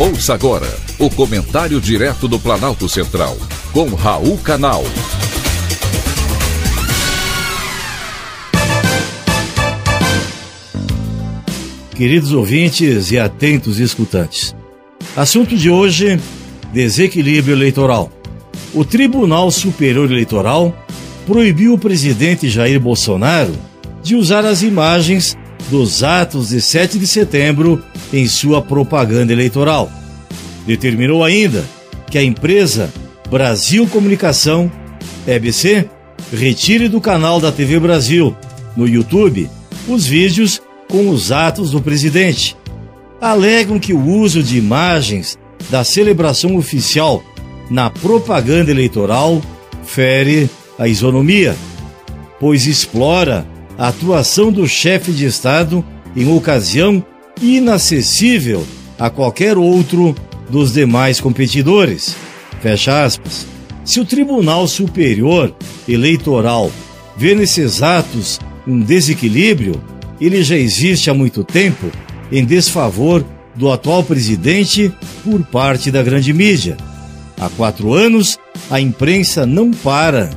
Ouça agora o comentário direto do Planalto Central, com Raul Canal. Queridos ouvintes e atentos escutantes, assunto de hoje: desequilíbrio eleitoral. O Tribunal Superior Eleitoral proibiu o presidente Jair Bolsonaro de usar as imagens dos atos de 7 de setembro em sua propaganda eleitoral. Determinou ainda que a empresa Brasil Comunicação, EBC, retire do canal da TV Brasil, no YouTube, os vídeos com os atos do presidente. Alegam que o uso de imagens da celebração oficial na propaganda eleitoral fere a isonomia, pois explora a atuação do chefe de Estado em ocasião inacessível a qualquer outro dos demais competidores. Fecha aspas. Se o Tribunal Superior Eleitoral vê nesses atos um desequilíbrio, ele já existe há muito tempo em desfavor do atual presidente por parte da grande mídia. Há quatro anos, a imprensa não para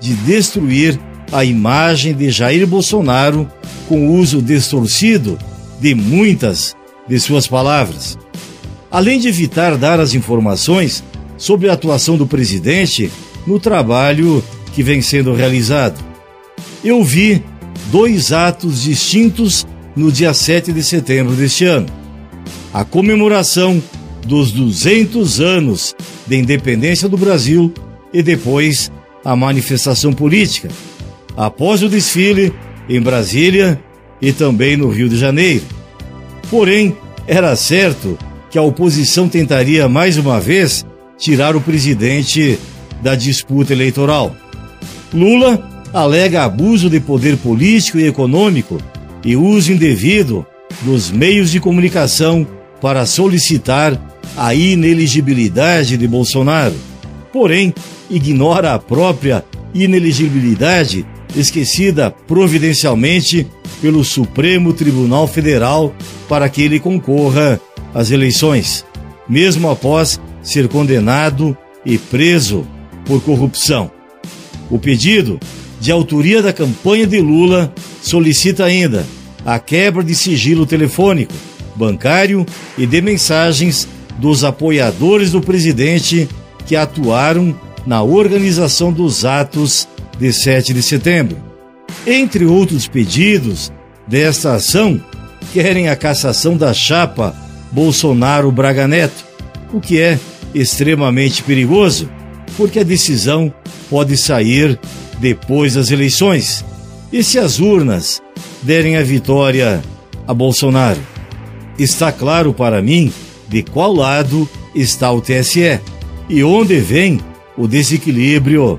de destruir a imagem de Jair Bolsonaro com uso distorcido de muitas de suas palavras. Além de evitar dar as informações sobre a atuação do presidente no trabalho que vem sendo realizado. Eu vi dois atos distintos no dia 7 de setembro deste ano. A comemoração dos 200 anos de independência do Brasil e depois a manifestação política, após o desfile em Brasília e também no Rio de Janeiro. Porém, era certo que a oposição tentaria mais uma vez tirar o presidente da disputa eleitoral. Lula alega abuso de poder político e econômico e uso indevido dos meios de comunicação para solicitar a ineligibilidade de Bolsonaro. Porém, ignora a própria ineligibilidade esquecida providencialmente pelo Supremo Tribunal Federal para que ele concorra às eleições, mesmo após ser condenado e preso por corrupção. O pedido, de autoria da campanha de Lula, solicita ainda a quebra de sigilo telefônico, bancário e de mensagens dos apoiadores do presidente que atuaram na organização dos atos de 7 de setembro. Entre outros pedidos desta ação, querem a cassação da chapa Bolsonaro-Braga Neto, o que é extremamente perigoso, porque a decisão pode sair depois das eleições. E se as urnas derem a vitória a Bolsonaro? Está claro para mim de qual lado está o TSE e onde vem o desequilíbrio